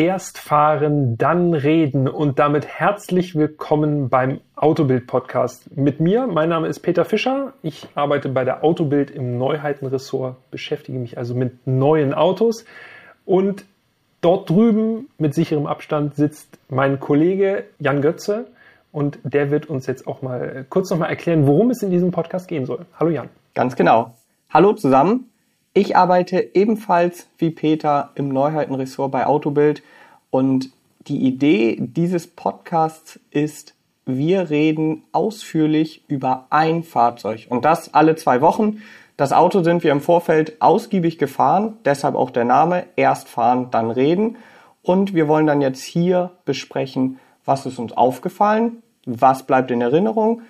Erst fahren, dann reden und damit herzlich willkommen beim Autobild Podcast. Mit mir, mein Name ist Peter Fischer. Ich arbeite bei der Autobild im Neuheitenressort, beschäftige mich also mit neuen Autos und dort drüben mit sicherem Abstand sitzt mein Kollege Jan Götze und der wird uns jetzt auch mal kurz nochmal erklären, worum es in diesem Podcast gehen soll. Hallo Jan. Ganz genau. Hallo zusammen. Ich arbeite ebenfalls wie Peter im Neuheitenressort bei Autobild und die Idee dieses Podcasts ist, wir reden ausführlich über ein Fahrzeug und das alle zwei Wochen. Das Auto sind wir im Vorfeld ausgiebig gefahren, deshalb auch der Name, erst fahren, dann reden. Und wir wollen dann jetzt hier besprechen, was ist uns aufgefallen, was bleibt in Erinnerung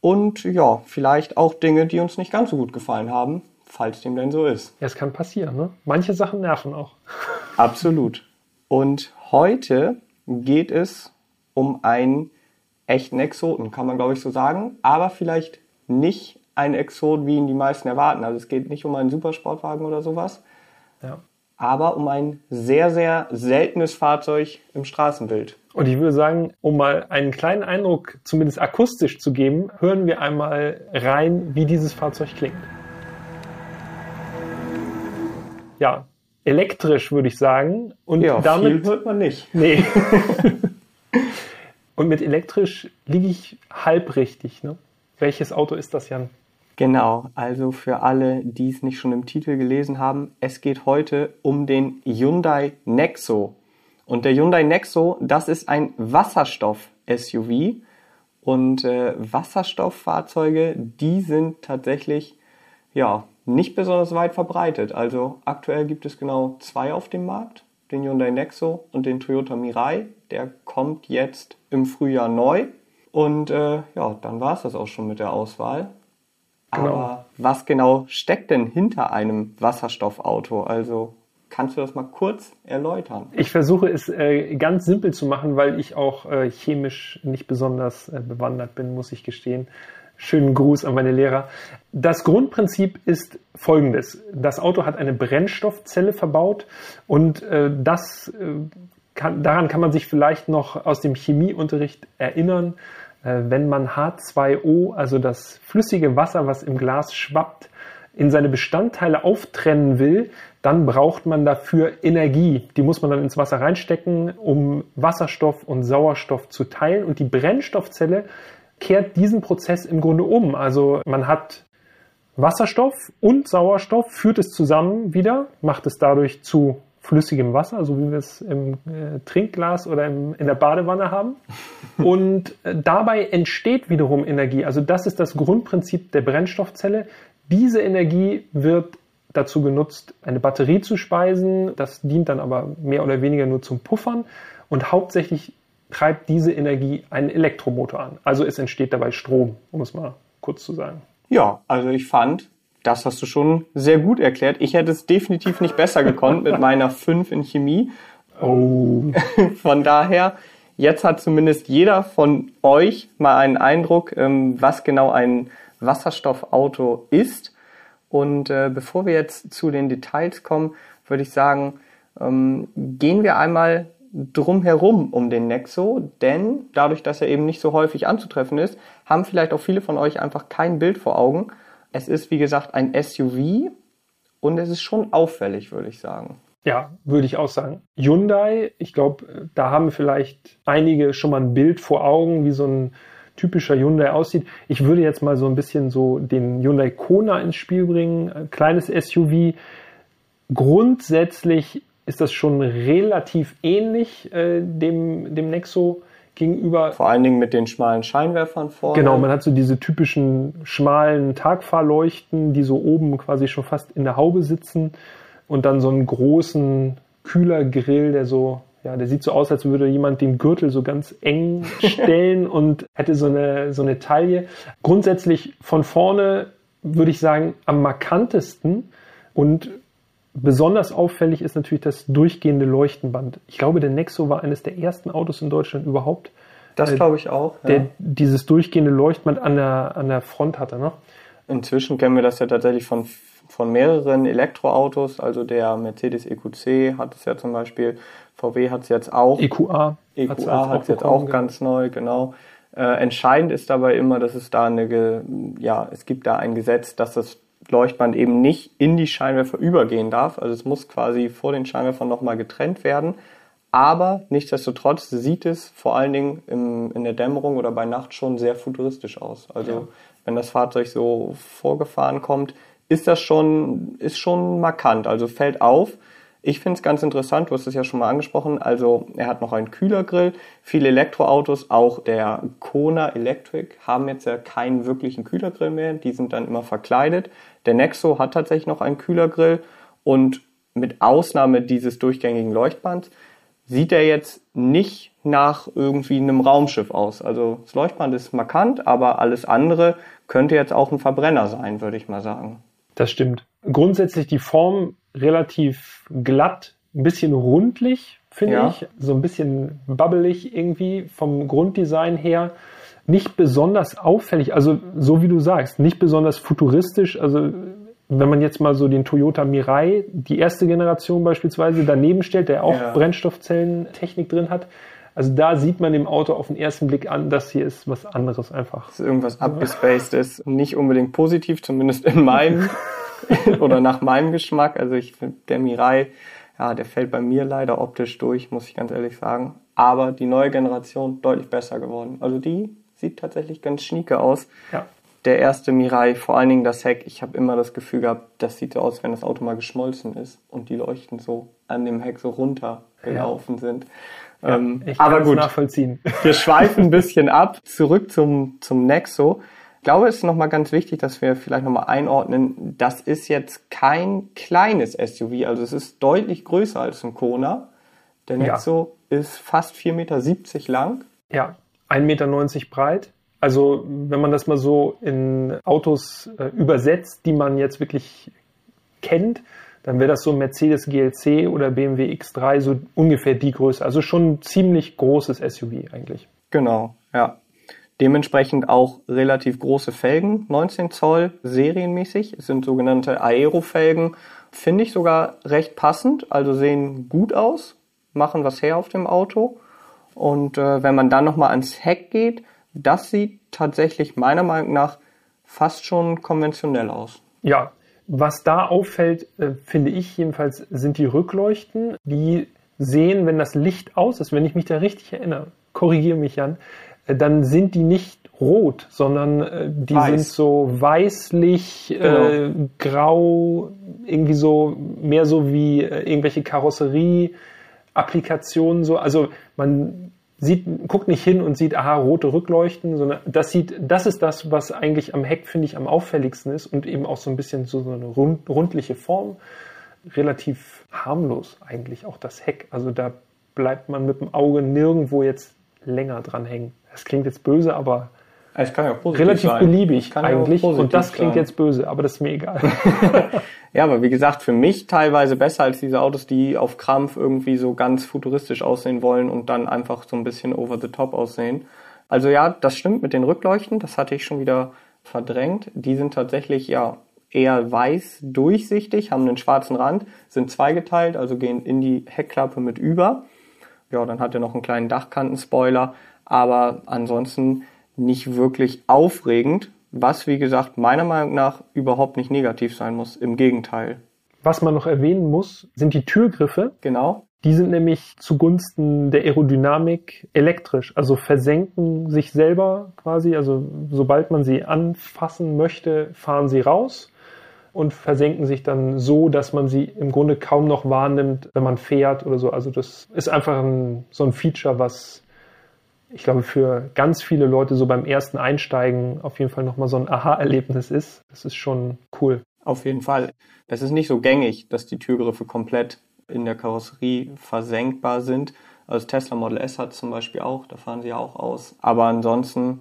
und ja, vielleicht auch Dinge, die uns nicht ganz so gut gefallen haben, falls dem denn so ist. Ja, es kann passieren, ne? Manche Sachen nerven auch. Absolut. Und heute geht es um einen echten Exoten, kann man glaube ich so sagen, aber vielleicht nicht ein Exot, wie ihn die meisten erwarten. Also es geht nicht um einen Supersportwagen oder sowas, ja. aber um ein sehr, sehr seltenes Fahrzeug im Straßenbild. Und ich würde sagen, um mal einen kleinen Eindruck, zumindest akustisch zu geben, hören wir einmal rein, wie dieses Fahrzeug klingt ja, elektrisch, würde ich sagen. Und ja, damit viel hört man nicht. Nee. Und mit elektrisch liege ich halb richtig. Ne? Welches Auto ist das, Jan? Genau, also für alle, die es nicht schon im Titel gelesen haben, es geht heute um den Hyundai Nexo. Und der Hyundai Nexo, das ist ein Wasserstoff-SUV. Und äh, Wasserstofffahrzeuge, die sind tatsächlich ja nicht besonders weit verbreitet. Also aktuell gibt es genau zwei auf dem Markt, den Hyundai Nexo und den Toyota Mirai. Der kommt jetzt im Frühjahr neu. Und äh, ja, dann war es das auch schon mit der Auswahl. Genau. Aber was genau steckt denn hinter einem Wasserstoffauto? Also kannst du das mal kurz erläutern? Ich versuche es äh, ganz simpel zu machen, weil ich auch äh, chemisch nicht besonders äh, bewandert bin, muss ich gestehen. Schönen Gruß an meine Lehrer. Das Grundprinzip ist folgendes. Das Auto hat eine Brennstoffzelle verbaut und äh, das, äh, kann, daran kann man sich vielleicht noch aus dem Chemieunterricht erinnern. Äh, wenn man H2O, also das flüssige Wasser, was im Glas schwappt, in seine Bestandteile auftrennen will, dann braucht man dafür Energie. Die muss man dann ins Wasser reinstecken, um Wasserstoff und Sauerstoff zu teilen. Und die Brennstoffzelle kehrt diesen Prozess im Grunde um. Also man hat Wasserstoff und Sauerstoff, führt es zusammen wieder, macht es dadurch zu flüssigem Wasser, so wie wir es im äh, Trinkglas oder im, in der Badewanne haben. Und äh, dabei entsteht wiederum Energie. Also das ist das Grundprinzip der Brennstoffzelle. Diese Energie wird dazu genutzt, eine Batterie zu speisen. Das dient dann aber mehr oder weniger nur zum Puffern. Und hauptsächlich treibt diese Energie einen Elektromotor an. Also es entsteht dabei Strom, um es mal kurz zu sagen. Ja, also ich fand, das hast du schon sehr gut erklärt. Ich hätte es definitiv nicht besser gekonnt mit meiner 5 in Chemie. Oh. Von daher, jetzt hat zumindest jeder von euch mal einen Eindruck, ähm, was genau ein Wasserstoffauto ist. Und äh, bevor wir jetzt zu den Details kommen, würde ich sagen, ähm, gehen wir einmal drumherum um den Nexo, denn dadurch, dass er eben nicht so häufig anzutreffen ist, haben vielleicht auch viele von euch einfach kein Bild vor Augen. Es ist, wie gesagt, ein SUV und es ist schon auffällig, würde ich sagen. Ja, würde ich auch sagen. Hyundai, ich glaube, da haben vielleicht einige schon mal ein Bild vor Augen, wie so ein typischer Hyundai aussieht. Ich würde jetzt mal so ein bisschen so den Hyundai Kona ins Spiel bringen, kleines SUV. Grundsätzlich ist das schon relativ ähnlich äh, dem, dem Nexo gegenüber. Vor allen Dingen mit den schmalen Scheinwerfern vorne. Genau, man hat so diese typischen schmalen Tagfahrleuchten, die so oben quasi schon fast in der Haube sitzen und dann so einen großen Kühlergrill, der so ja, der sieht so aus, als würde jemand den Gürtel so ganz eng stellen und hätte so eine, so eine Taille. Grundsätzlich von vorne würde ich sagen am markantesten und Besonders auffällig ist natürlich das durchgehende Leuchtenband. Ich glaube, der Nexo war eines der ersten Autos in Deutschland überhaupt. Das äh, glaube ich auch. Ja. Der dieses durchgehende Leuchtband an der, an der Front hatte. Ne? Inzwischen kennen wir das ja tatsächlich von von mehreren Elektroautos, also der Mercedes EQC hat es ja zum Beispiel, VW hat es jetzt auch. EQA. EQA hat es jetzt auch ganz neu, genau. Äh, entscheidend ist dabei immer, dass es da eine, ja, es gibt da ein Gesetz, dass das Leuchtband eben nicht in die Scheinwerfer übergehen darf. Also es muss quasi vor den Scheinwerfern nochmal getrennt werden. Aber nichtsdestotrotz sieht es vor allen Dingen im, in der Dämmerung oder bei Nacht schon sehr futuristisch aus. Also ja. wenn das Fahrzeug so vorgefahren kommt, ist das schon, ist schon markant. Also fällt auf, ich finde es ganz interessant, du hast es ja schon mal angesprochen. Also er hat noch einen Kühlergrill. Viele Elektroautos, auch der Kona Electric, haben jetzt ja keinen wirklichen Kühlergrill mehr. Die sind dann immer verkleidet. Der Nexo hat tatsächlich noch einen Kühlergrill und mit Ausnahme dieses durchgängigen Leuchtbands sieht er jetzt nicht nach irgendwie einem Raumschiff aus. Also das Leuchtband ist markant, aber alles andere könnte jetzt auch ein Verbrenner sein, würde ich mal sagen. Das stimmt. Grundsätzlich die Form relativ glatt, ein bisschen rundlich, finde ja. ich. So ein bisschen babbelig irgendwie vom Grunddesign her. Nicht besonders auffällig, also so wie du sagst, nicht besonders futuristisch. Also wenn man jetzt mal so den Toyota Mirai, die erste Generation beispielsweise, daneben stellt, der auch ja. Brennstoffzellentechnik drin hat, also da sieht man dem Auto auf den ersten Blick an, das hier ist was anderes einfach. Das ist irgendwas abgespaced ist. Nicht unbedingt positiv, zumindest in meinem oder nach meinem Geschmack. Also ich finde, der Mirai, ja, der fällt bei mir leider optisch durch, muss ich ganz ehrlich sagen. Aber die neue Generation deutlich besser geworden. Also die sieht tatsächlich ganz schnieke aus. Ja. Der erste Mirai, vor allen Dingen das Heck, ich habe immer das Gefühl gehabt, das sieht so aus, wenn das Auto mal geschmolzen ist und die Leuchten so an dem Heck so runtergelaufen ja. sind. Ja, ähm, ich aber gut, nachvollziehen. Wir schweifen ein bisschen ab, zurück zum, zum Nexo glaube, es ist nochmal ganz wichtig, dass wir vielleicht nochmal einordnen, das ist jetzt kein kleines SUV, also es ist deutlich größer als ein Kona. Der Nexo ja. ist fast 4,70 Meter lang. Ja, 1,90 Meter breit. Also wenn man das mal so in Autos äh, übersetzt, die man jetzt wirklich kennt, dann wäre das so Mercedes GLC oder BMW X3 so ungefähr die Größe. Also schon ein ziemlich großes SUV eigentlich. Genau, ja. Dementsprechend auch relativ große Felgen, 19 Zoll serienmäßig. Es sind sogenannte Aero-Felgen. Finde ich sogar recht passend, also sehen gut aus, machen was her auf dem Auto. Und äh, wenn man dann nochmal ans Heck geht, das sieht tatsächlich meiner Meinung nach fast schon konventionell aus. Ja, was da auffällt, äh, finde ich jedenfalls, sind die Rückleuchten. Die sehen, wenn das Licht aus ist, wenn ich mich da richtig erinnere, korrigiere mich Jan, dann sind die nicht rot, sondern äh, die Weiß. sind so weißlich, äh, genau. äh, grau, irgendwie so mehr so wie äh, irgendwelche Karosserie-Applikationen so. Also man sieht, guckt nicht hin und sieht, aha, rote Rückleuchten, sondern das sieht, das ist das, was eigentlich am Heck, finde ich, am auffälligsten ist und eben auch so ein bisschen so, so eine rund, rundliche Form. Relativ harmlos eigentlich auch das Heck. Also da bleibt man mit dem Auge nirgendwo jetzt länger dran hängen. Das klingt jetzt böse, aber es kann ja auch relativ sein. beliebig eigentlich. Ja und das klingt sein. jetzt böse, aber das ist mir egal. ja, aber wie gesagt, für mich teilweise besser als diese Autos, die auf Krampf irgendwie so ganz futuristisch aussehen wollen und dann einfach so ein bisschen over the top aussehen. Also ja, das stimmt mit den Rückleuchten, das hatte ich schon wieder verdrängt. Die sind tatsächlich ja eher weiß durchsichtig, haben einen schwarzen Rand, sind zweigeteilt, also gehen in die Heckklappe mit über. Ja, dann hat er noch einen kleinen Dachkantenspoiler aber ansonsten nicht wirklich aufregend, was wie gesagt meiner Meinung nach überhaupt nicht negativ sein muss. Im Gegenteil. Was man noch erwähnen muss, sind die Türgriffe. Genau. Die sind nämlich zugunsten der Aerodynamik elektrisch, also versenken sich selber quasi. Also sobald man sie anfassen möchte, fahren sie raus und versenken sich dann so, dass man sie im Grunde kaum noch wahrnimmt, wenn man fährt oder so. Also das ist einfach ein, so ein Feature, was ich glaube, für ganz viele Leute so beim ersten Einsteigen auf jeden Fall nochmal so ein Aha-Erlebnis ist. Das ist schon cool. Auf jeden Fall. Es ist nicht so gängig, dass die Türgriffe komplett in der Karosserie versenkbar sind. Also Tesla Model S hat zum Beispiel auch, da fahren sie auch aus. Aber ansonsten,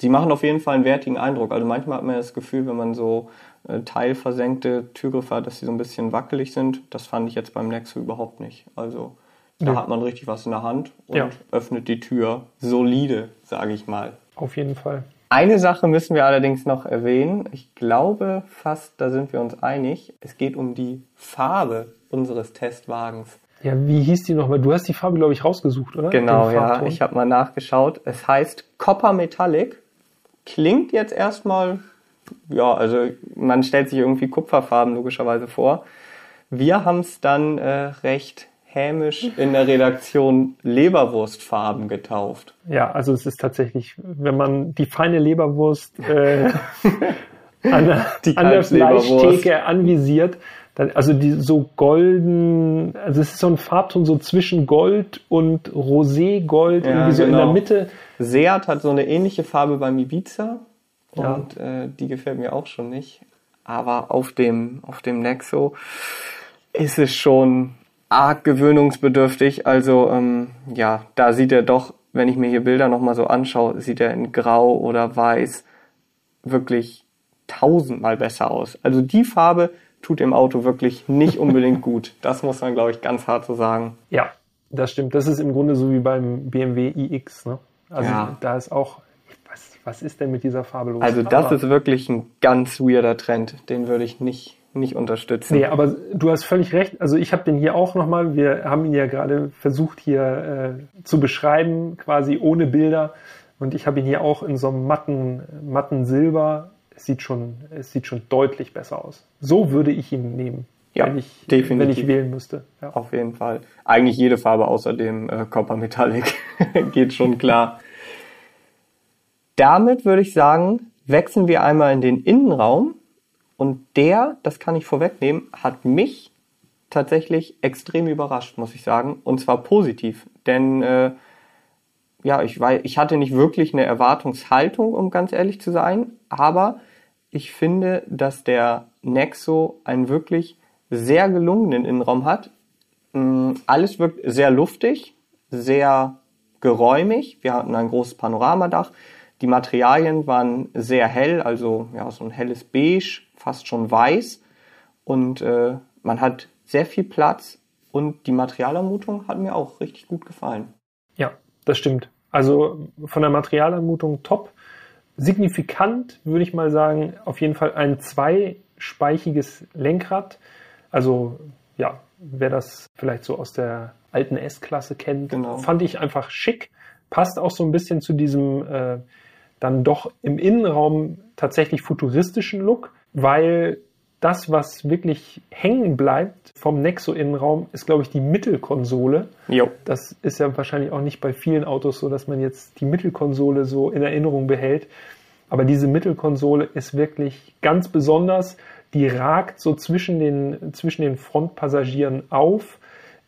sie machen auf jeden Fall einen wertigen Eindruck. Also manchmal hat man das Gefühl, wenn man so äh, teilversenkte Türgriffe hat, dass sie so ein bisschen wackelig sind. Das fand ich jetzt beim Nexo überhaupt nicht. Also da ja. hat man richtig was in der Hand und ja. öffnet die Tür solide, sage ich mal. Auf jeden Fall. Eine Sache müssen wir allerdings noch erwähnen. Ich glaube fast, da sind wir uns einig. Es geht um die Farbe unseres Testwagens. Ja, wie hieß die nochmal? Du hast die Farbe, glaube ich, rausgesucht, oder? Genau, ja. Ich habe mal nachgeschaut. Es heißt Copper Metallic. Klingt jetzt erstmal, ja, also man stellt sich irgendwie Kupferfarben logischerweise vor. Wir haben es dann äh, recht hämisch in der Redaktion Leberwurstfarben getauft. Ja, also es ist tatsächlich, wenn man die feine Leberwurst äh, an der, die an der Fleischtheke anvisiert, dann, also die so golden, also es ist so ein Farbton so zwischen Gold und Roségold, ja, irgendwie so genau. in der genau. Mitte. Seat hat so eine ähnliche Farbe beim Ibiza und ja. äh, die gefällt mir auch schon nicht. Aber auf dem, auf dem Nexo ist es schon arg gewöhnungsbedürftig. Also ähm, ja, da sieht er doch, wenn ich mir hier Bilder nochmal so anschaue, sieht er in Grau oder Weiß wirklich tausendmal besser aus. Also die Farbe tut dem Auto wirklich nicht unbedingt gut. Das muss man, glaube ich, ganz hart so sagen. Ja, das stimmt. Das ist im Grunde so wie beim BMW iX. Ne? Also ja. da ist auch, was, was ist denn mit dieser Farbe los? Also das Aber ist wirklich ein ganz weirder Trend. Den würde ich nicht nicht unterstützen. Nee, aber du hast völlig recht. Also ich habe den hier auch nochmal, wir haben ihn ja gerade versucht hier äh, zu beschreiben, quasi ohne Bilder. Und ich habe ihn hier auch in so einem matten, matten Silber. Es sieht schon, es sieht schon deutlich besser aus. So würde ich ihn nehmen. Ja, wenn ich, definitiv. wenn ich wählen müsste. Ja. Auf jeden Fall. Eigentlich jede Farbe außer dem äh, Copper Metallic geht schon klar. Damit würde ich sagen, wechseln wir einmal in den Innenraum und der, das kann ich vorwegnehmen, hat mich tatsächlich extrem überrascht, muss ich sagen. Und zwar positiv. Denn äh, ja, ich, weiß, ich hatte nicht wirklich eine Erwartungshaltung, um ganz ehrlich zu sein. Aber ich finde, dass der Nexo einen wirklich sehr gelungenen Innenraum hat. Mm, alles wirkt sehr luftig, sehr geräumig. Wir hatten ein großes Panoramadach. Die Materialien waren sehr hell, also ja, so ein helles Beige, fast schon weiß. Und äh, man hat sehr viel Platz und die Materialanmutung hat mir auch richtig gut gefallen. Ja, das stimmt. Also von der Materialanmutung top. Signifikant würde ich mal sagen, auf jeden Fall ein zweispeichiges Lenkrad. Also ja, wer das vielleicht so aus der alten S-Klasse kennt, genau. fand ich einfach schick. Passt auch so ein bisschen zu diesem äh, dann doch im Innenraum tatsächlich futuristischen Look, weil das, was wirklich hängen bleibt vom Nexo-Innenraum, ist, glaube ich, die Mittelkonsole. Jo. Das ist ja wahrscheinlich auch nicht bei vielen Autos so, dass man jetzt die Mittelkonsole so in Erinnerung behält. Aber diese Mittelkonsole ist wirklich ganz besonders. Die ragt so zwischen den, zwischen den Frontpassagieren auf,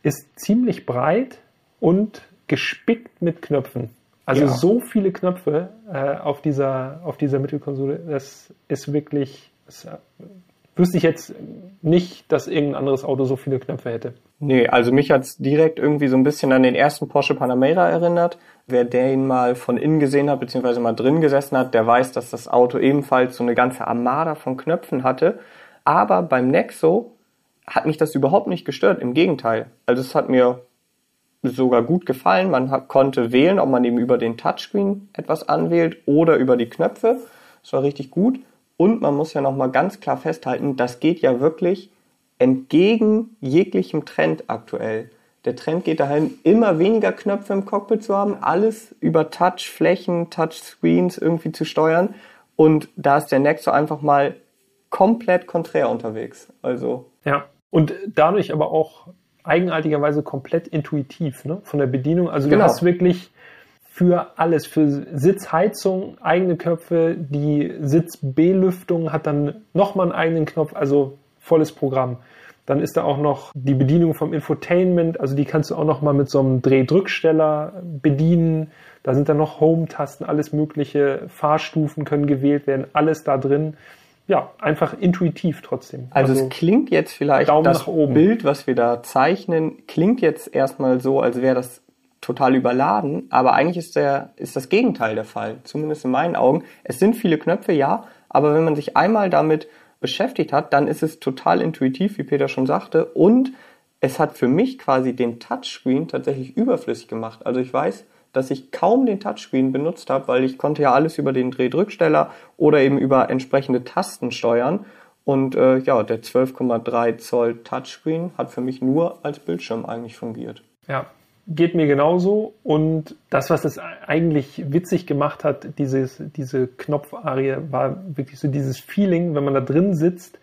ist ziemlich breit und gespickt mit Knöpfen. Also ja. so viele Knöpfe äh, auf, dieser, auf dieser Mittelkonsole, das ist wirklich, das, äh, wüsste ich jetzt nicht, dass irgendein anderes Auto so viele Knöpfe hätte. Nee, also mich hat's direkt irgendwie so ein bisschen an den ersten Porsche Panamera erinnert. Wer den mal von innen gesehen hat, beziehungsweise mal drin gesessen hat, der weiß, dass das Auto ebenfalls so eine ganze Armada von Knöpfen hatte. Aber beim Nexo hat mich das überhaupt nicht gestört. Im Gegenteil. Also es hat mir sogar gut gefallen. Man konnte wählen, ob man eben über den Touchscreen etwas anwählt oder über die Knöpfe. Das war richtig gut. Und man muss ja nochmal ganz klar festhalten, das geht ja wirklich entgegen jeglichem Trend aktuell. Der Trend geht dahin, immer weniger Knöpfe im Cockpit zu haben, alles über Touchflächen, Touchscreens irgendwie zu steuern. Und da ist der Nexo einfach mal komplett konträr unterwegs. Also. Ja. Und dadurch aber auch eigenartigerweise komplett intuitiv ne? von der Bedienung. Also genau. du hast wirklich für alles, für Sitzheizung eigene Köpfe, die Sitzbelüftung hat dann nochmal einen eigenen Knopf, also volles Programm. Dann ist da auch noch die Bedienung vom Infotainment, also die kannst du auch nochmal mit so einem Drehdrücksteller bedienen. Da sind dann noch Home-Tasten, alles mögliche, Fahrstufen können gewählt werden, alles da drin ja, einfach intuitiv trotzdem. Also, also es klingt jetzt vielleicht, Daumen das Bild, was wir da zeichnen, klingt jetzt erstmal so, als wäre das total überladen, aber eigentlich ist, der, ist das Gegenteil der Fall, zumindest in meinen Augen. Es sind viele Knöpfe, ja, aber wenn man sich einmal damit beschäftigt hat, dann ist es total intuitiv, wie Peter schon sagte, und es hat für mich quasi den Touchscreen tatsächlich überflüssig gemacht. Also ich weiß, dass ich kaum den Touchscreen benutzt habe, weil ich konnte ja alles über den Drehdrücksteller oder eben über entsprechende Tasten steuern. Und äh, ja, der 12,3 Zoll Touchscreen hat für mich nur als Bildschirm eigentlich fungiert. Ja, geht mir genauso. Und das, was es eigentlich witzig gemacht hat, dieses, diese Knopfarie, war wirklich so dieses Feeling, wenn man da drin sitzt.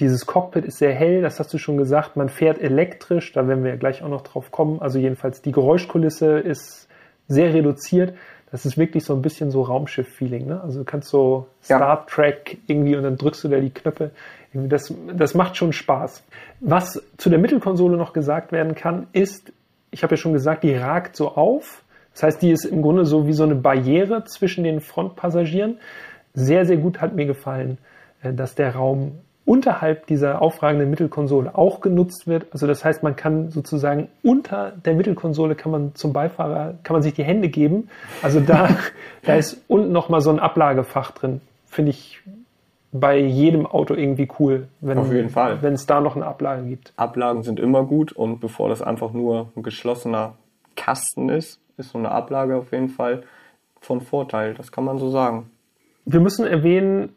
Dieses Cockpit ist sehr hell, das hast du schon gesagt. Man fährt elektrisch, da werden wir gleich auch noch drauf kommen. Also jedenfalls die Geräuschkulisse ist sehr reduziert. Das ist wirklich so ein bisschen so Raumschiff-Feeling. Ne? Also du kannst so Star ja. Trek irgendwie und dann drückst du da die Knöpfe. Das, das macht schon Spaß. Was zu der Mittelkonsole noch gesagt werden kann, ist, ich habe ja schon gesagt, die ragt so auf. Das heißt, die ist im Grunde so wie so eine Barriere zwischen den Frontpassagieren. Sehr, sehr gut hat mir gefallen, äh, dass der Raum unterhalb dieser aufragenden Mittelkonsole auch genutzt wird. Also das heißt, man kann sozusagen unter der Mittelkonsole kann man zum Beifahrer, kann man sich die Hände geben. Also da, da ist unten nochmal so ein Ablagefach drin. Finde ich bei jedem Auto irgendwie cool, wenn, Auf jeden Fall. wenn es da noch eine Ablage gibt. Ablagen sind immer gut und bevor das einfach nur ein geschlossener Kasten ist, ist so eine Ablage auf jeden Fall von Vorteil. Das kann man so sagen. Wir müssen erwähnen,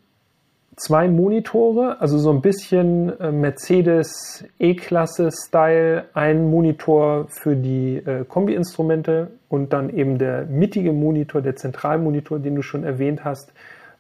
zwei Monitore, also so ein bisschen äh, Mercedes E-Klasse-Style, ein Monitor für die äh, Kombi-Instrumente und dann eben der mittige Monitor, der Zentralmonitor, den du schon erwähnt hast.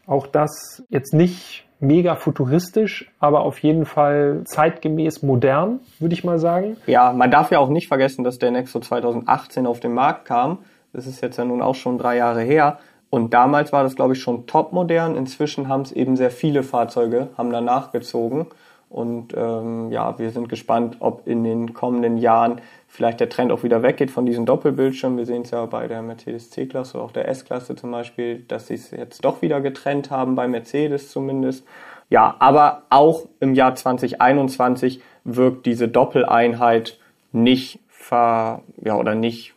Auch das jetzt nicht mega futuristisch, aber auf jeden Fall zeitgemäß modern, würde ich mal sagen. Ja, man darf ja auch nicht vergessen, dass der Nexo 2018 auf den Markt kam. Das ist jetzt ja nun auch schon drei Jahre her. Und damals war das, glaube ich, schon topmodern. Inzwischen haben es eben sehr viele Fahrzeuge, haben da nachgezogen. Und ähm, ja, wir sind gespannt, ob in den kommenden Jahren vielleicht der Trend auch wieder weggeht von diesen Doppelbildschirmen. Wir sehen es ja bei der Mercedes C-Klasse oder auch der S-Klasse zum Beispiel, dass sie es jetzt doch wieder getrennt haben, bei Mercedes zumindest. Ja, aber auch im Jahr 2021 wirkt diese Doppeleinheit nicht ver, ja, oder nicht,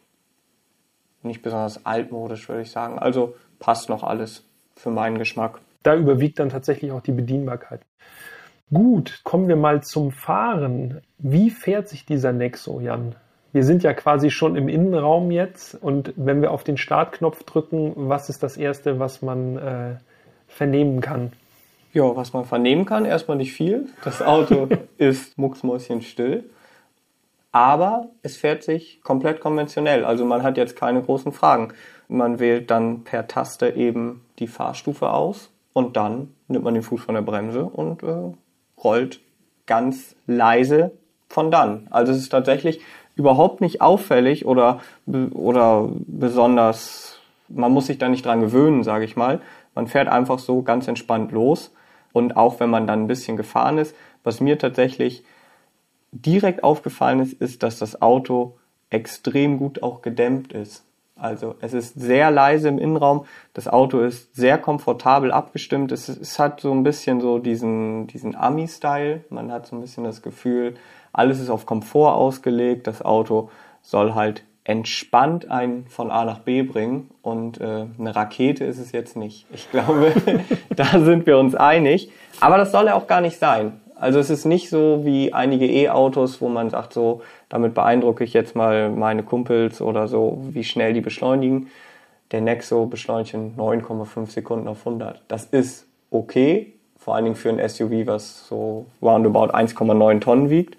nicht besonders altmodisch, würde ich sagen. Also passt noch alles für meinen Geschmack. Da überwiegt dann tatsächlich auch die Bedienbarkeit. Gut, kommen wir mal zum Fahren. Wie fährt sich dieser Nexo, Jan? Wir sind ja quasi schon im Innenraum jetzt und wenn wir auf den Startknopf drücken, was ist das Erste, was man äh, vernehmen kann? Ja, was man vernehmen kann, erstmal nicht viel. Das Auto ist mucksmäuschenstill. Aber es fährt sich komplett konventionell. Also man hat jetzt keine großen Fragen. Man wählt dann per Taste eben die Fahrstufe aus und dann nimmt man den Fuß von der Bremse und äh, rollt ganz leise von dann. Also es ist tatsächlich überhaupt nicht auffällig oder, oder besonders, man muss sich da nicht dran gewöhnen, sage ich mal. Man fährt einfach so ganz entspannt los. Und auch wenn man dann ein bisschen gefahren ist, was mir tatsächlich direkt aufgefallen ist, ist, dass das Auto extrem gut auch gedämmt ist. Also es ist sehr leise im Innenraum, das Auto ist sehr komfortabel abgestimmt, es, es hat so ein bisschen so diesen, diesen Ami-Style, man hat so ein bisschen das Gefühl, alles ist auf Komfort ausgelegt, das Auto soll halt entspannt einen von A nach B bringen und äh, eine Rakete ist es jetzt nicht. Ich glaube, da sind wir uns einig. Aber das soll ja auch gar nicht sein. Also es ist nicht so wie einige E-Autos, wo man sagt, so, damit beeindrucke ich jetzt mal meine Kumpels oder so, wie schnell die beschleunigen. Der Nexo beschleunigt in 9,5 Sekunden auf 100. Das ist okay, vor allen Dingen für ein SUV, was so roundabout 1,9 Tonnen wiegt.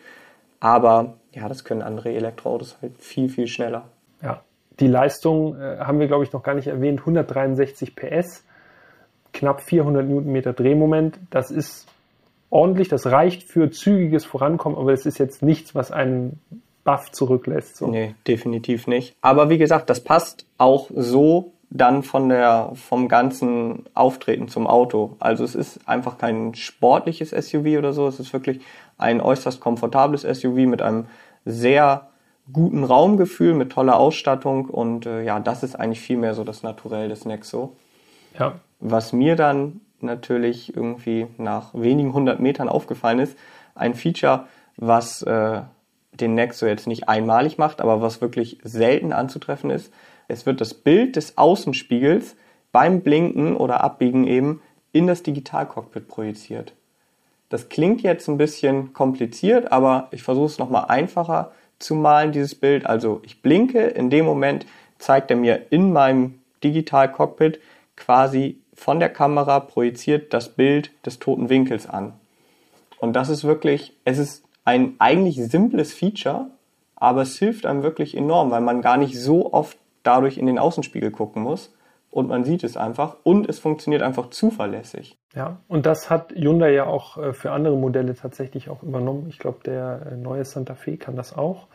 Aber ja, das können andere Elektroautos halt viel, viel schneller. Ja, die Leistung äh, haben wir, glaube ich, noch gar nicht erwähnt. 163 PS, knapp 400 Newtonmeter Drehmoment. Das ist ordentlich, das reicht für zügiges Vorankommen, aber es ist jetzt nichts, was einen Buff zurücklässt. So. Nee, definitiv nicht. Aber wie gesagt, das passt auch so dann von der, vom ganzen Auftreten zum Auto. Also es ist einfach kein sportliches SUV oder so, es ist wirklich ein äußerst komfortables SUV mit einem sehr guten Raumgefühl, mit toller Ausstattung und äh, ja, das ist eigentlich viel mehr so das Naturell des Nexo. Ja. Was mir dann natürlich irgendwie nach wenigen hundert Metern aufgefallen ist. Ein Feature, was äh, den Nexo jetzt nicht einmalig macht, aber was wirklich selten anzutreffen ist. Es wird das Bild des Außenspiegels beim Blinken oder Abbiegen eben in das Digitalcockpit projiziert. Das klingt jetzt ein bisschen kompliziert, aber ich versuche es nochmal einfacher zu malen, dieses Bild. Also ich blinke, in dem Moment zeigt er mir in meinem Digital-Cockpit quasi von der Kamera projiziert das Bild des toten Winkels an. Und das ist wirklich, es ist ein eigentlich simples Feature, aber es hilft einem wirklich enorm, weil man gar nicht so oft dadurch in den Außenspiegel gucken muss und man sieht es einfach und es funktioniert einfach zuverlässig. Ja, und das hat Hyundai ja auch äh, für andere Modelle tatsächlich auch übernommen. Ich glaube, der äh, neue Santa Fe kann das auch.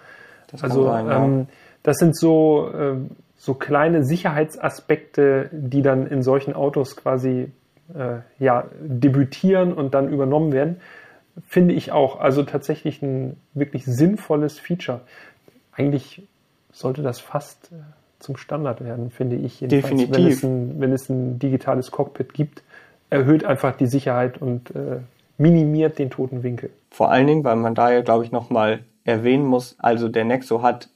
Das also sein, ja. ähm, das sind so, äh, so kleine Sicherheitsaspekte, die dann in solchen Autos quasi äh, ja, debütieren und dann übernommen werden. Finde ich auch. Also tatsächlich ein wirklich sinnvolles Feature. Eigentlich sollte das fast äh, zum Standard werden, finde ich. Definitiv. Wenn es, ein, wenn es ein digitales Cockpit gibt, erhöht einfach die Sicherheit und äh, minimiert den toten Winkel. Vor allen Dingen, weil man da ja, glaube ich, nochmal erwähnen muss, also der Nexo hat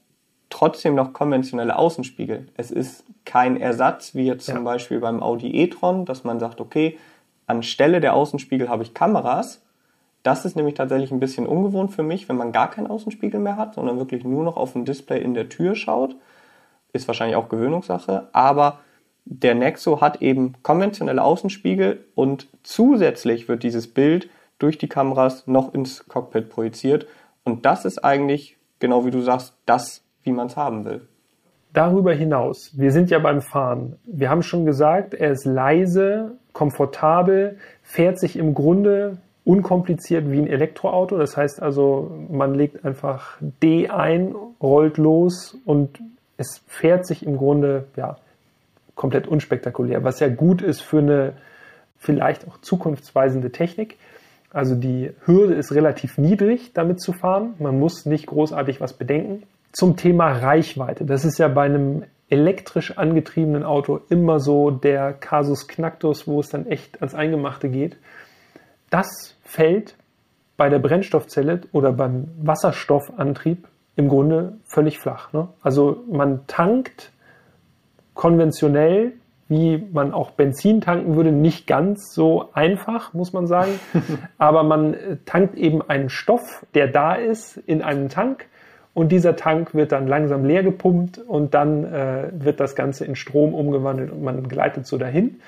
trotzdem noch konventionelle Außenspiegel. Es ist kein Ersatz, wie jetzt ja. zum Beispiel beim Audi e-tron, dass man sagt, okay, anstelle der Außenspiegel habe ich Kameras. Das ist nämlich tatsächlich ein bisschen ungewohnt für mich, wenn man gar keinen Außenspiegel mehr hat, sondern wirklich nur noch auf ein Display in der Tür schaut. Ist wahrscheinlich auch Gewöhnungssache, aber der Nexo hat eben konventionelle Außenspiegel und zusätzlich wird dieses Bild durch die Kameras noch ins Cockpit projiziert. Und das ist eigentlich, genau wie du sagst, das, wie man es haben will. Darüber hinaus, wir sind ja beim Fahren. Wir haben schon gesagt, er ist leise, komfortabel, fährt sich im Grunde unkompliziert wie ein Elektroauto. Das heißt also, man legt einfach D ein, rollt los und es fährt sich im Grunde ja, komplett unspektakulär, was ja gut ist für eine vielleicht auch zukunftsweisende Technik. Also die Hürde ist relativ niedrig, damit zu fahren. Man muss nicht großartig was bedenken. Zum Thema Reichweite. Das ist ja bei einem elektrisch angetriebenen Auto immer so der Kasus Knacktus, wo es dann echt ans Eingemachte geht. Das fällt bei der Brennstoffzelle oder beim Wasserstoffantrieb im Grunde völlig flach. Ne? Also man tankt konventionell, wie man auch Benzin tanken würde, nicht ganz so einfach, muss man sagen. Aber man tankt eben einen Stoff, der da ist, in einen Tank. Und dieser Tank wird dann langsam leer gepumpt und dann äh, wird das Ganze in Strom umgewandelt und man gleitet so dahin.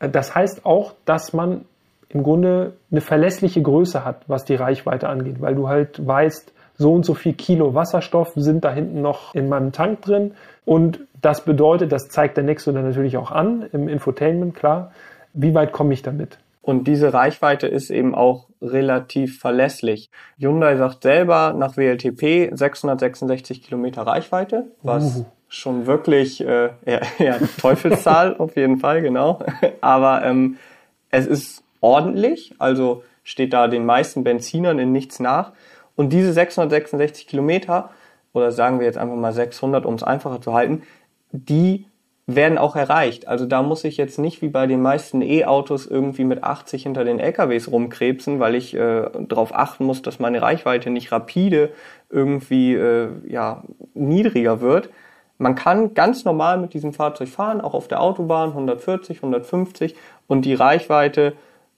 Äh, das heißt auch, dass man im Grunde eine verlässliche Größe hat, was die Reichweite angeht, weil du halt weißt, so und so viel Kilo Wasserstoff sind da hinten noch in meinem Tank drin. Und das bedeutet, das zeigt der Nexo dann natürlich auch an im Infotainment, klar, wie weit komme ich damit? Und diese Reichweite ist eben auch relativ verlässlich. Hyundai sagt selber nach WLTP 666 Kilometer Reichweite, was uh. schon wirklich äh, ja, ja, Teufelszahl auf jeden Fall, genau. Aber ähm, es ist ordentlich, also steht da den meisten Benzinern in nichts nach. Und diese 666 Kilometer, oder sagen wir jetzt einfach mal 600, um es einfacher zu halten, die werden auch erreicht. Also da muss ich jetzt nicht wie bei den meisten E-Autos irgendwie mit 80 hinter den LKWs rumkrebsen, weil ich äh, darauf achten muss, dass meine Reichweite nicht rapide irgendwie äh, ja, niedriger wird. Man kann ganz normal mit diesem Fahrzeug fahren, auch auf der Autobahn 140, 150 und die Reichweite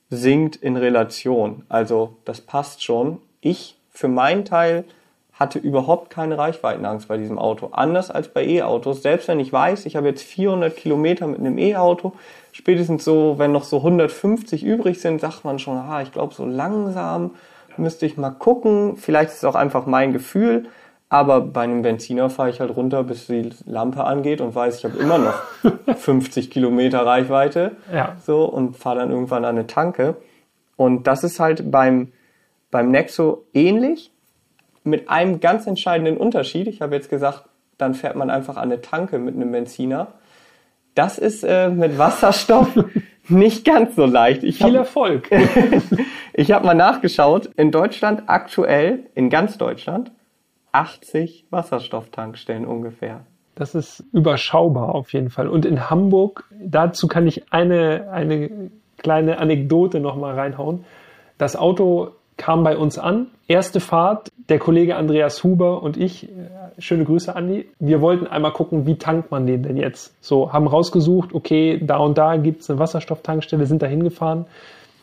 sinkt in Relation. Also das passt schon. Ich für meinen Teil hatte überhaupt keine Reichweitenangst bei diesem Auto. Anders als bei E-Autos. Selbst wenn ich weiß, ich habe jetzt 400 Kilometer mit einem E-Auto, spätestens so, wenn noch so 150 übrig sind, sagt man schon, ah, ich glaube, so langsam müsste ich mal gucken. Vielleicht ist es auch einfach mein Gefühl. Aber bei einem Benziner fahre ich halt runter, bis die Lampe angeht und weiß, ich habe immer noch 50 Kilometer Reichweite. Ja. So, und fahre dann irgendwann an eine Tanke. Und das ist halt beim beim Nexo ähnlich, mit einem ganz entscheidenden Unterschied. Ich habe jetzt gesagt, dann fährt man einfach an eine Tanke mit einem Benziner. Das ist äh, mit Wasserstoff nicht ganz so leicht. Ich Viel hab, Erfolg. ich habe mal nachgeschaut. In Deutschland aktuell, in ganz Deutschland, 80 Wasserstofftankstellen ungefähr. Das ist überschaubar auf jeden Fall. Und in Hamburg, dazu kann ich eine, eine kleine Anekdote nochmal reinhauen. Das Auto kam bei uns an. Erste Fahrt, der Kollege Andreas Huber und ich, äh, schöne Grüße, Andi. Wir wollten einmal gucken, wie tankt man den denn jetzt? So, haben rausgesucht, okay, da und da gibt's eine Wasserstofftankstelle, sind da hingefahren.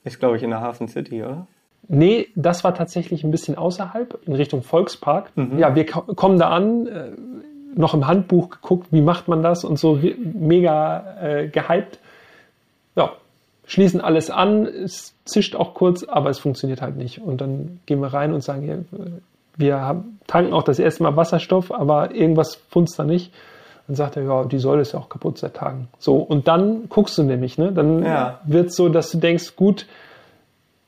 Ist, glaube ich, in der Hafen City, oder? Nee, das war tatsächlich ein bisschen außerhalb, in Richtung Volkspark. Mhm. Ja, wir kommen da an, äh, noch im Handbuch geguckt, wie macht man das und so mega äh, gehypt. Ja, schließen alles an, es zischt auch kurz, aber es funktioniert halt nicht. Und dann gehen wir rein und sagen, hier, wir tanken auch das erste Mal Wasserstoff, aber irgendwas funzt da nicht. Dann sagt er, ja, die Säule ist ja auch kaputt seit Tagen. So, und dann guckst du nämlich, ne? Dann ja. wird es so, dass du denkst, gut,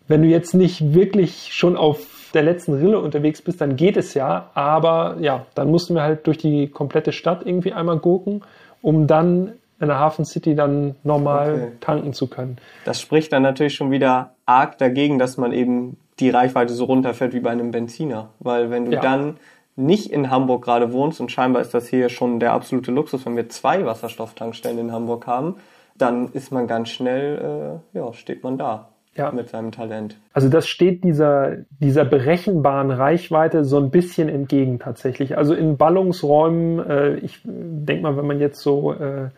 wenn du jetzt nicht wirklich schon auf der letzten Rille unterwegs bist, dann geht es ja. Aber ja, dann mussten wir halt durch die komplette Stadt irgendwie einmal gucken, um dann in der Hafen City dann normal okay. tanken zu können. Das spricht dann natürlich schon wieder arg dagegen, dass man eben die Reichweite so runterfällt wie bei einem Benziner. Weil wenn du ja. dann nicht in Hamburg gerade wohnst und scheinbar ist das hier schon der absolute Luxus, wenn wir zwei Wasserstofftankstellen in Hamburg haben, dann ist man ganz schnell, äh, ja, steht man da ja. mit seinem Talent. Also das steht dieser, dieser berechenbaren Reichweite so ein bisschen entgegen tatsächlich. Also in Ballungsräumen, äh, ich denke mal, wenn man jetzt so äh,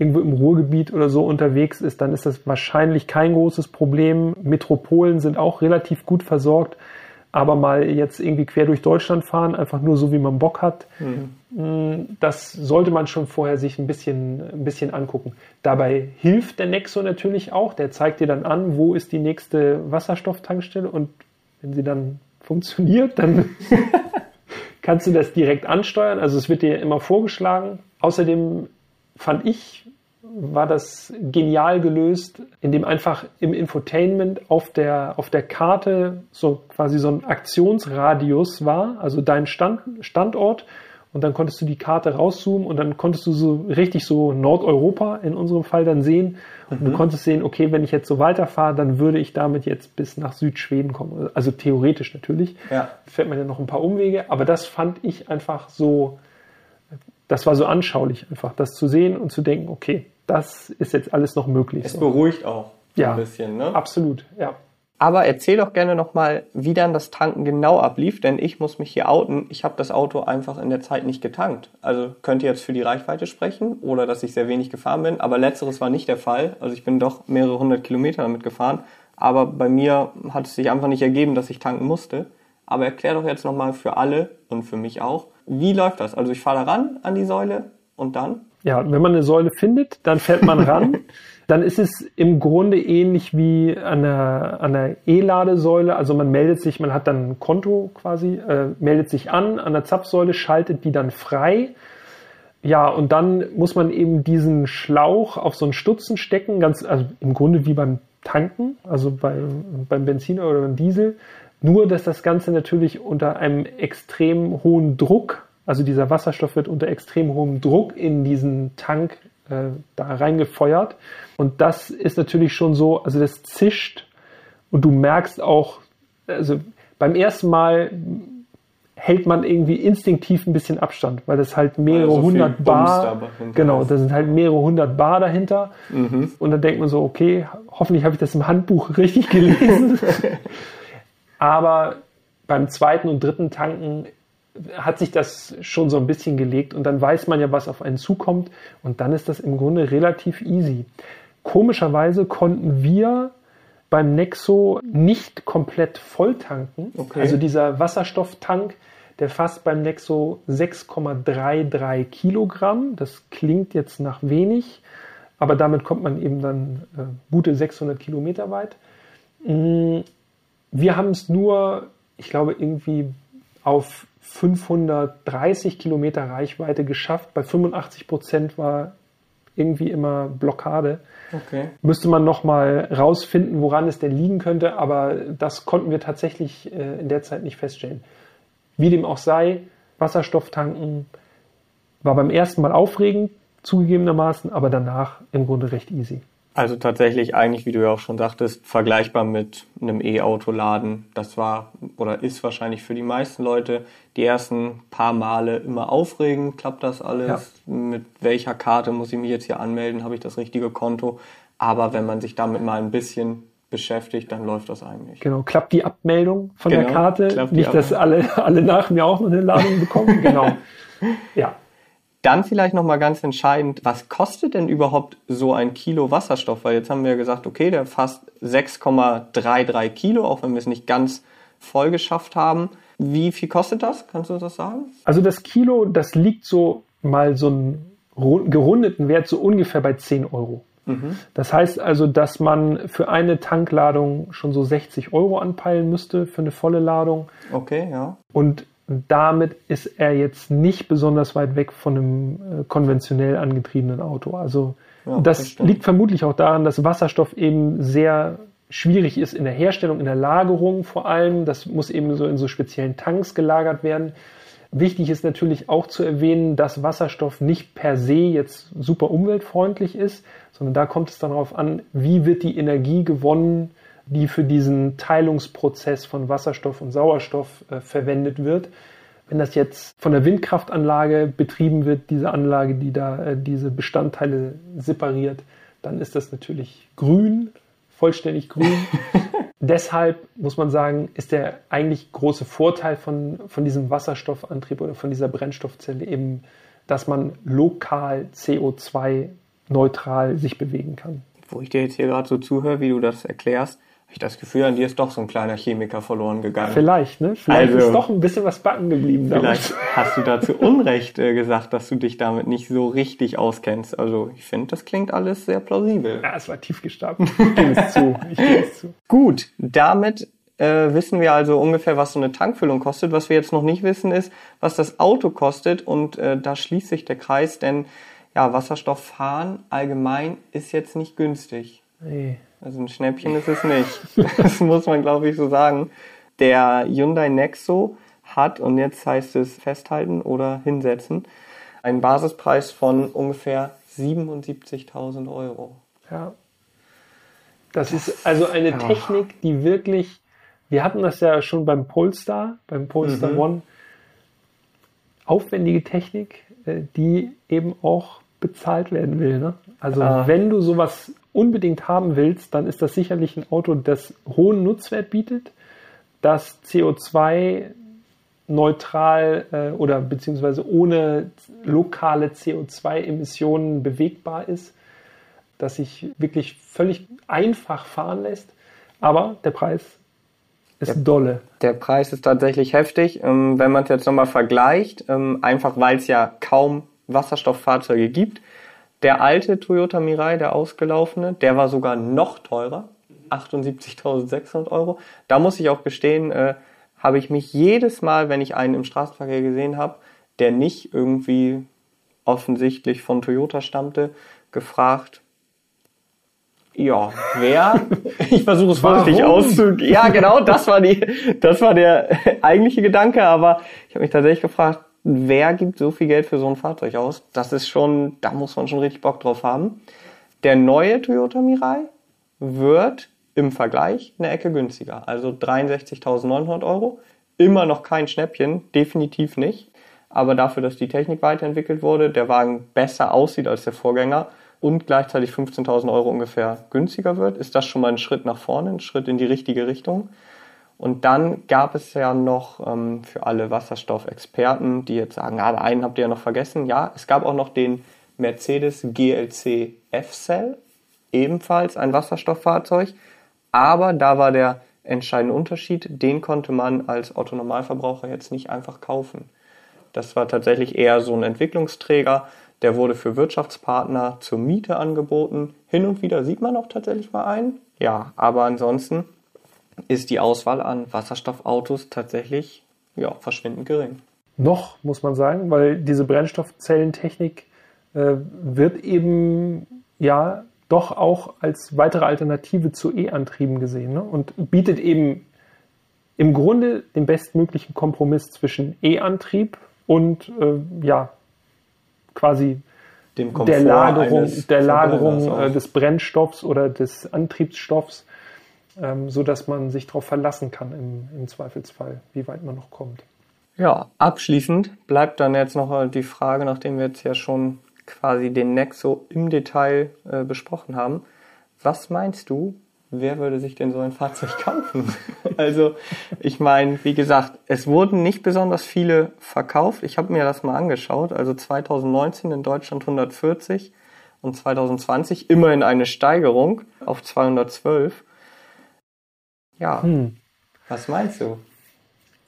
irgendwo im Ruhrgebiet oder so unterwegs ist, dann ist das wahrscheinlich kein großes Problem. Metropolen sind auch relativ gut versorgt. Aber mal jetzt irgendwie quer durch Deutschland fahren, einfach nur so, wie man Bock hat, mhm. das sollte man schon vorher sich ein bisschen, ein bisschen angucken. Dabei hilft der Nexo natürlich auch. Der zeigt dir dann an, wo ist die nächste Wasserstofftankstelle und wenn sie dann funktioniert, dann kannst du das direkt ansteuern. Also es wird dir immer vorgeschlagen. Außerdem fand ich war das genial gelöst, indem einfach im Infotainment auf der, auf der Karte so quasi so ein Aktionsradius war, also dein Stand, Standort. Und dann konntest du die Karte rauszoomen und dann konntest du so richtig so Nordeuropa in unserem Fall dann sehen. Und mhm. du konntest sehen, okay, wenn ich jetzt so weiterfahre, dann würde ich damit jetzt bis nach Südschweden kommen. Also theoretisch natürlich. Ja. Fährt man ja noch ein paar Umwege. Aber das fand ich einfach so, das war so anschaulich einfach, das zu sehen und zu denken, okay, das ist jetzt alles noch möglich. Es so. beruhigt auch ja, ein bisschen, ne? Absolut, ja. Aber erzähl doch gerne nochmal, wie dann das Tanken genau ablief, denn ich muss mich hier outen. Ich habe das Auto einfach in der Zeit nicht getankt. Also könnte jetzt für die Reichweite sprechen oder dass ich sehr wenig gefahren bin, aber letzteres war nicht der Fall. Also ich bin doch mehrere hundert Kilometer damit gefahren, aber bei mir hat es sich einfach nicht ergeben, dass ich tanken musste. Aber erklär doch jetzt nochmal für alle und für mich auch, wie läuft das? Also ich fahre da ran an die Säule und dann? Ja, wenn man eine Säule findet, dann fährt man ran. dann ist es im Grunde ähnlich wie an der, an der E-Ladesäule. Also man meldet sich, man hat dann ein Konto quasi, äh, meldet sich an an der Zapfsäule, schaltet die dann frei. Ja, und dann muss man eben diesen Schlauch auf so einen Stutzen stecken, ganz, also im Grunde wie beim Tanken, also bei, beim Benziner oder beim Diesel. Nur, dass das Ganze natürlich unter einem extrem hohen Druck, also dieser Wasserstoff wird unter extrem hohem Druck in diesen Tank äh, da reingefeuert. Und das ist natürlich schon so, also das zischt und du merkst auch, also beim ersten Mal hält man irgendwie instinktiv ein bisschen Abstand, weil das halt mehrere so hundert Bar, genau, da sind halt mehrere hundert Bar dahinter. Mhm. Und dann denkt man so, okay, hoffentlich habe ich das im Handbuch richtig gelesen. Aber beim zweiten und dritten Tanken hat sich das schon so ein bisschen gelegt und dann weiß man ja, was auf einen zukommt und dann ist das im Grunde relativ easy. Komischerweise konnten wir beim Nexo nicht komplett voll tanken. Okay. Also dieser Wasserstofftank, der fasst beim Nexo 6,33 Kilogramm. Das klingt jetzt nach wenig, aber damit kommt man eben dann äh, gute 600 Kilometer weit. Wir haben es nur, ich glaube, irgendwie auf 530 Kilometer Reichweite geschafft. Bei 85 Prozent war irgendwie immer Blockade. Okay. Müsste man noch mal rausfinden, woran es denn liegen könnte, aber das konnten wir tatsächlich äh, in der Zeit nicht feststellen. Wie dem auch sei, Wasserstofftanken war beim ersten Mal aufregend, zugegebenermaßen, aber danach im Grunde recht easy. Also tatsächlich eigentlich, wie du ja auch schon sagtest, vergleichbar mit einem E-Auto laden. Das war oder ist wahrscheinlich für die meisten Leute die ersten paar Male immer aufregend. Klappt das alles? Ja. Mit welcher Karte muss ich mich jetzt hier anmelden? Habe ich das richtige Konto? Aber wenn man sich damit mal ein bisschen beschäftigt, dann läuft das eigentlich. Genau, klappt die Abmeldung von genau, der Karte. Nicht, dass alle, alle nach mir auch noch eine Ladung bekommen. Genau. ja. Dann vielleicht nochmal ganz entscheidend, was kostet denn überhaupt so ein Kilo Wasserstoff? Weil jetzt haben wir gesagt, okay, der fasst 6,33 Kilo, auch wenn wir es nicht ganz voll geschafft haben. Wie viel kostet das? Kannst du das sagen? Also das Kilo, das liegt so mal so einen gerundeten Wert so ungefähr bei 10 Euro. Mhm. Das heißt also, dass man für eine Tankladung schon so 60 Euro anpeilen müsste für eine volle Ladung. Okay, ja. Und damit ist er jetzt nicht besonders weit weg von einem äh, konventionell angetriebenen Auto. Also ja, das liegt vermutlich auch daran, dass Wasserstoff eben sehr schwierig ist in der Herstellung, in der Lagerung vor allem. Das muss eben so in so speziellen Tanks gelagert werden. Wichtig ist natürlich auch zu erwähnen, dass Wasserstoff nicht per se jetzt super umweltfreundlich ist, sondern da kommt es darauf an, wie wird die Energie gewonnen, die für diesen Teilungsprozess von Wasserstoff und Sauerstoff äh, verwendet wird. Wenn das jetzt von der Windkraftanlage betrieben wird, diese Anlage, die da äh, diese Bestandteile separiert, dann ist das natürlich grün, vollständig grün. Deshalb muss man sagen, ist der eigentlich große Vorteil von, von diesem Wasserstoffantrieb oder von dieser Brennstoffzelle eben, dass man lokal CO2 neutral sich bewegen kann. Wo ich dir jetzt hier gerade so zuhöre, wie du das erklärst, ich das Gefühl, an dir ist doch so ein kleiner Chemiker verloren gegangen. Vielleicht, ne? Vielleicht also, ist doch ein bisschen was backen geblieben. Vielleicht damit. hast du dazu Unrecht äh, gesagt, dass du dich damit nicht so richtig auskennst. Also ich finde, das klingt alles sehr plausibel. Ja, es war tief gestapelt. Ich gebe es zu. Ich gebe es zu. Gut, damit äh, wissen wir also ungefähr, was so eine Tankfüllung kostet. Was wir jetzt noch nicht wissen, ist, was das Auto kostet. Und äh, da schließt sich der Kreis, denn ja, Wasserstofffahren allgemein ist jetzt nicht günstig. Nee. Also ein Schnäppchen ist es nicht. Das muss man, glaube ich, so sagen. Der Hyundai Nexo hat, und jetzt heißt es festhalten oder hinsetzen, einen Basispreis von ungefähr 77.000 Euro. Ja. Das, das ist also eine ja. Technik, die wirklich, wir hatten das ja schon beim Polestar, beim Polestar mhm. One, aufwendige Technik, äh, die eben auch bezahlt werden will. Ne? Also ah. wenn du sowas unbedingt haben willst, dann ist das sicherlich ein Auto, das hohen Nutzwert bietet, das CO2 neutral äh, oder beziehungsweise ohne lokale CO2-Emissionen bewegbar ist, das sich wirklich völlig einfach fahren lässt. Aber der Preis ist der, dolle. Der Preis ist tatsächlich heftig. Ähm, wenn man es jetzt nochmal vergleicht, ähm, einfach weil es ja kaum Wasserstofffahrzeuge gibt, der alte Toyota Mirai, der ausgelaufene, der war sogar noch teurer. 78.600 Euro. Da muss ich auch gestehen, äh, habe ich mich jedes Mal, wenn ich einen im Straßenverkehr gesehen habe, der nicht irgendwie offensichtlich von Toyota stammte, gefragt, ja, wer? Ich versuche es vorsichtig auszudrücken. Ja, genau, das war die, das war der eigentliche Gedanke, aber ich habe mich tatsächlich gefragt, wer gibt so viel Geld für so ein Fahrzeug aus? Das ist schon, da muss man schon richtig Bock drauf haben. Der neue Toyota Mirai wird im Vergleich eine Ecke günstiger. Also 63.900 Euro. Immer noch kein Schnäppchen, definitiv nicht. Aber dafür, dass die Technik weiterentwickelt wurde, der Wagen besser aussieht als der Vorgänger und gleichzeitig 15.000 Euro ungefähr günstiger wird, ist das schon mal ein Schritt nach vorne, ein Schritt in die richtige Richtung. Und dann gab es ja noch ähm, für alle Wasserstoffexperten, die jetzt sagen, ah, einen habt ihr ja noch vergessen. Ja, es gab auch noch den Mercedes GLC F-Cell, ebenfalls ein Wasserstofffahrzeug. Aber da war der entscheidende Unterschied, den konnte man als Autonormalverbraucher jetzt nicht einfach kaufen. Das war tatsächlich eher so ein Entwicklungsträger, der wurde für Wirtschaftspartner zur Miete angeboten. Hin und wieder sieht man auch tatsächlich mal einen. Ja, aber ansonsten ist die Auswahl an Wasserstoffautos tatsächlich ja, verschwindend gering. Noch, muss man sagen, weil diese Brennstoffzellentechnik äh, wird eben ja doch auch als weitere Alternative zu E-Antrieben gesehen ne? und bietet eben im Grunde den bestmöglichen Kompromiss zwischen E-Antrieb und äh, ja quasi der Lagerung, der Lagerung äh, des Brennstoffs oder des Antriebsstoffs ähm, so dass man sich darauf verlassen kann im, im Zweifelsfall, wie weit man noch kommt. Ja, abschließend bleibt dann jetzt noch die Frage, nachdem wir jetzt ja schon quasi den Nexo im Detail äh, besprochen haben. Was meinst du, wer würde sich denn so ein Fahrzeug kaufen? also, ich meine, wie gesagt, es wurden nicht besonders viele verkauft. Ich habe mir das mal angeschaut. Also 2019 in Deutschland 140 und 2020 immerhin eine Steigerung auf 212. Ja. Hm. Was meinst du?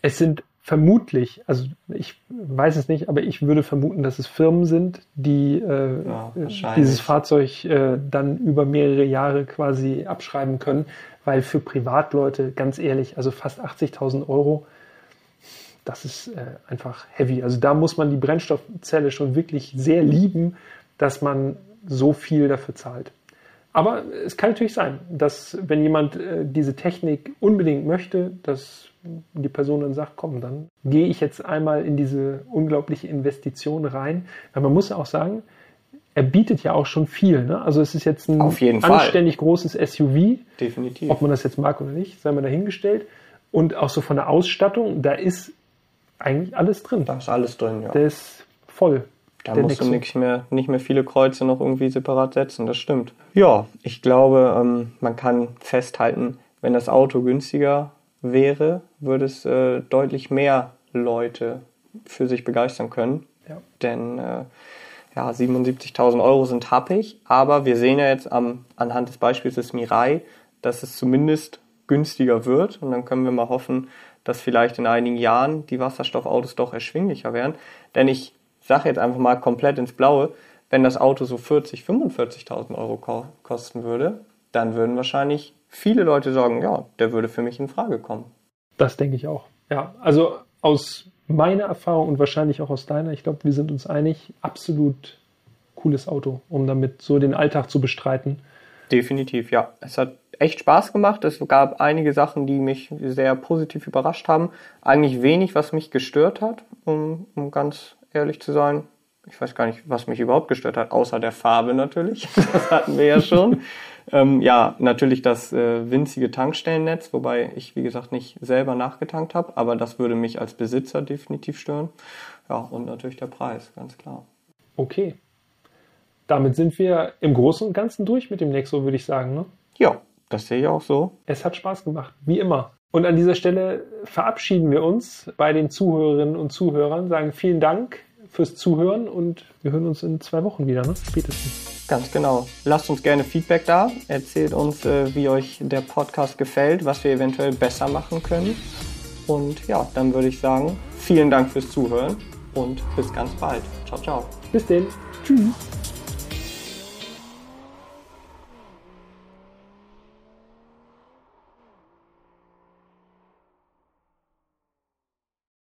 Es sind vermutlich, also ich weiß es nicht, aber ich würde vermuten, dass es Firmen sind, die äh, ja, dieses Fahrzeug äh, dann über mehrere Jahre quasi abschreiben können, weil für Privatleute, ganz ehrlich, also fast 80.000 Euro, das ist äh, einfach heavy. Also da muss man die Brennstoffzelle schon wirklich sehr lieben, dass man so viel dafür zahlt. Aber es kann natürlich sein, dass wenn jemand äh, diese Technik unbedingt möchte, dass die Person dann sagt, komm, dann gehe ich jetzt einmal in diese unglaubliche Investition rein. Weil man muss ja auch sagen, er bietet ja auch schon viel. Ne? Also es ist jetzt ein anständig Fall. großes SUV. Definitiv. Ob man das jetzt mag oder nicht, sei mal dahingestellt. Und auch so von der Ausstattung, da ist eigentlich alles drin. Da ist alles drin, ja. Der ist voll. Da musst du nicht mehr, nicht mehr viele Kreuze noch irgendwie separat setzen, das stimmt. Ja, ich glaube, ähm, man kann festhalten, wenn das Auto günstiger wäre, würde es äh, deutlich mehr Leute für sich begeistern können. Ja. Denn äh, ja, 77.000 Euro sind happig, aber wir sehen ja jetzt am, anhand des Beispiels des Mirai, dass es zumindest günstiger wird und dann können wir mal hoffen, dass vielleicht in einigen Jahren die Wasserstoffautos doch erschwinglicher werden. Denn ich sage jetzt einfach mal komplett ins Blaue, wenn das Auto so 40, 45.000 Euro ko kosten würde, dann würden wahrscheinlich viele Leute sagen, ja, der würde für mich in Frage kommen. Das denke ich auch. Ja, also aus meiner Erfahrung und wahrscheinlich auch aus deiner, ich glaube, wir sind uns einig, absolut cooles Auto, um damit so den Alltag zu bestreiten. Definitiv, ja. Es hat echt Spaß gemacht. Es gab einige Sachen, die mich sehr positiv überrascht haben. Eigentlich wenig, was mich gestört hat, um, um ganz ehrlich zu sein. Ich weiß gar nicht, was mich überhaupt gestört hat, außer der Farbe natürlich. Das hatten wir ja schon. ähm, ja, natürlich das äh, winzige Tankstellennetz, wobei ich, wie gesagt, nicht selber nachgetankt habe, aber das würde mich als Besitzer definitiv stören. Ja, und natürlich der Preis, ganz klar. Okay. Damit sind wir im Großen und Ganzen durch mit dem Nexo, würde ich sagen. Ne? Ja, das sehe ich auch so. Es hat Spaß gemacht, wie immer. Und an dieser Stelle verabschieden wir uns bei den Zuhörerinnen und Zuhörern, sagen vielen Dank fürs Zuhören und wir hören uns in zwei Wochen wieder, ne? spätestens. Ganz genau. Lasst uns gerne Feedback da. Erzählt uns, äh, wie euch der Podcast gefällt, was wir eventuell besser machen können. Und ja, dann würde ich sagen, vielen Dank fürs Zuhören und bis ganz bald. Ciao, ciao. Bis denn. Tschüss.